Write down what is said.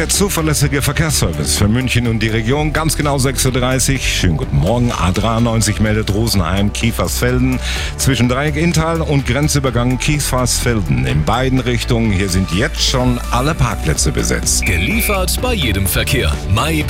der zuverlässige Verkehrsservice für München und die Region. Ganz genau 6.30 Uhr. Schönen guten Morgen. A93 meldet Rosenheim, Kiefersfelden. Zwischen Dreieck Inntal und Grenzübergang Kiefersfelden. In beiden Richtungen. Hier sind jetzt schon alle Parkplätze besetzt. Geliefert bei jedem Verkehr. MyB